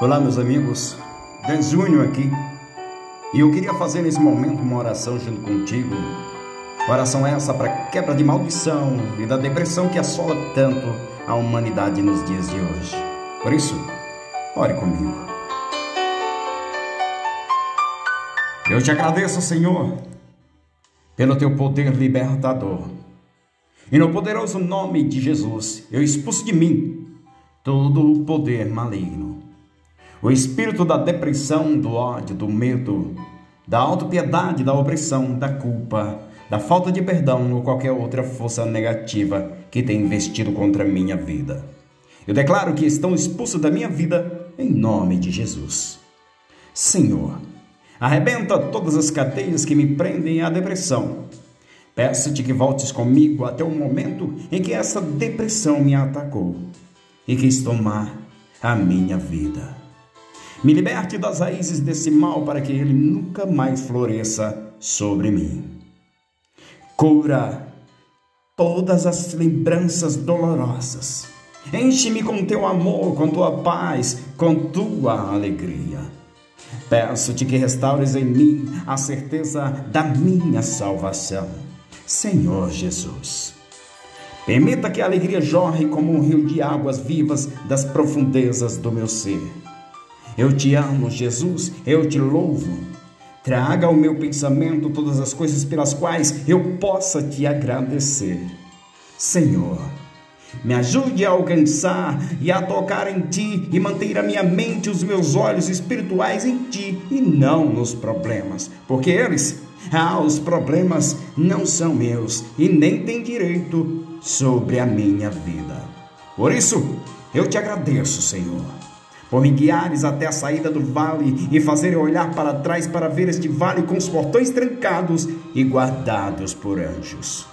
Olá, meus amigos. Dan Júnior aqui. E eu queria fazer nesse momento uma oração junto contigo. Oração essa para quebra de maldição e da depressão que assola tanto a humanidade nos dias de hoje. Por isso, ore comigo. Eu te agradeço, Senhor, pelo teu poder libertador. E no poderoso nome de Jesus, eu expulso de mim todo o poder maligno o espírito da depressão, do ódio, do medo, da autopiedade, da opressão, da culpa, da falta de perdão ou qualquer outra força negativa que tenha investido contra a minha vida. Eu declaro que estão expulsos da minha vida em nome de Jesus. Senhor, arrebenta todas as cadeias que me prendem à depressão. Peço-te que voltes comigo até o momento em que essa depressão me atacou e quis tomar a minha vida. Me liberte das raízes desse mal para que ele nunca mais floresça sobre mim. Cura todas as lembranças dolorosas. Enche-me com teu amor, com tua paz, com tua alegria. Peço-te que restaures em mim a certeza da minha salvação. Senhor Jesus. Permita que a alegria jorre como um rio de águas vivas das profundezas do meu ser eu te amo, Jesus, eu te louvo. Traga ao meu pensamento todas as coisas pelas quais eu possa te agradecer. Senhor, me ajude a alcançar e a tocar em ti e manter a minha mente e os meus olhos espirituais em ti e não nos problemas, porque eles, ah, os problemas não são meus e nem têm direito sobre a minha vida. Por isso, eu te agradeço, Senhor por me guiares até a saída do vale e fazer olhar para trás para ver este vale com os portões trancados e guardados por anjos,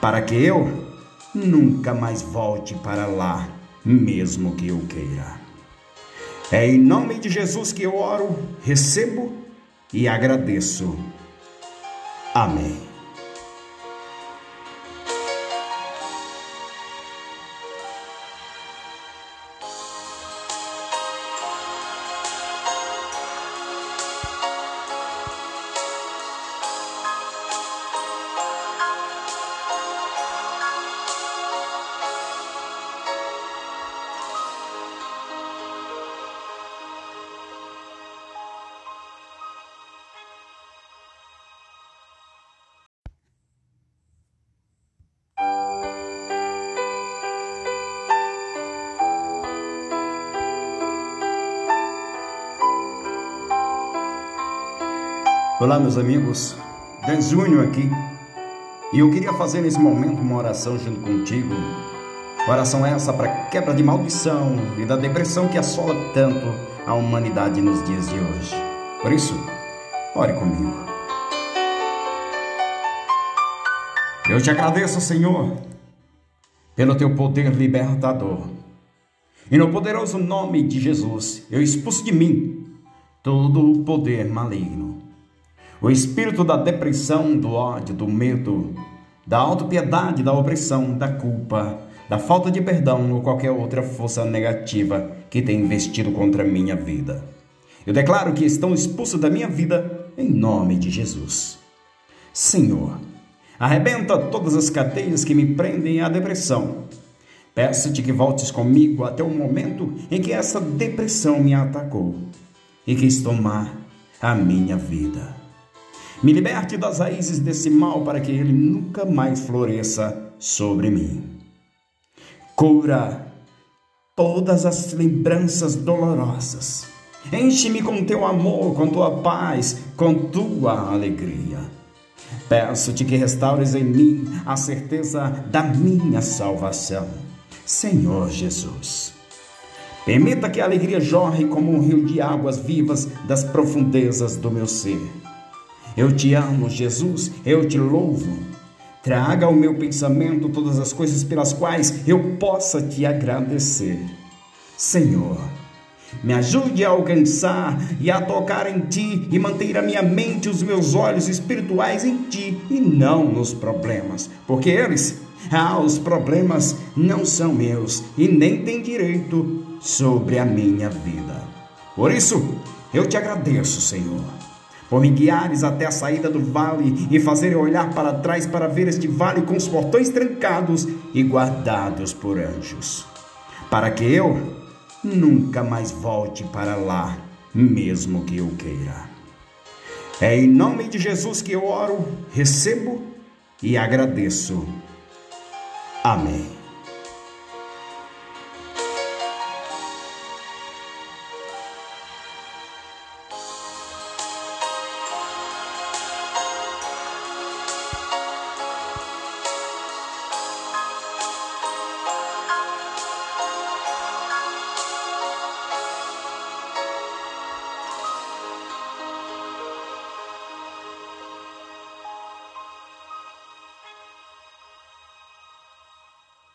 para que eu nunca mais volte para lá, mesmo que eu queira. É em nome de Jesus que eu oro, recebo e agradeço. Amém. Olá, meus amigos. Dan Júnior aqui. E eu queria fazer nesse momento uma oração junto contigo. Oração essa para quebra de maldição e da depressão que assola tanto a humanidade nos dias de hoje. Por isso, ore comigo. Eu te agradeço, Senhor, pelo teu poder libertador. E no poderoso nome de Jesus, eu expulso de mim todo o poder maligno o espírito da depressão, do ódio, do medo, da autopiedade, da opressão, da culpa, da falta de perdão ou qualquer outra força negativa que tenha investido contra a minha vida. Eu declaro que estão expulsos da minha vida em nome de Jesus. Senhor, arrebenta todas as cadeias que me prendem à depressão. Peço-te que voltes comigo até o momento em que essa depressão me atacou e quis tomar a minha vida. Me liberte das raízes desse mal para que ele nunca mais floresça sobre mim. Cura todas as lembranças dolorosas. Enche-me com teu amor, com tua paz, com tua alegria. Peço-te que restaures em mim a certeza da minha salvação. Senhor Jesus. Permita que a alegria jorre como um rio de águas vivas das profundezas do meu ser eu te amo, Jesus, eu te louvo. Traga ao meu pensamento todas as coisas pelas quais eu possa te agradecer. Senhor, me ajude a alcançar e a tocar em ti e manter a minha mente e os meus olhos espirituais em ti e não nos problemas, porque eles, ah, os problemas não são meus e nem têm direito sobre a minha vida. Por isso, eu te agradeço, Senhor, por me guiares até a saída do vale e fazer olhar para trás para ver este vale com os portões trancados e guardados por anjos, para que eu nunca mais volte para lá, mesmo que eu queira. É em nome de Jesus que eu oro, recebo e agradeço. Amém.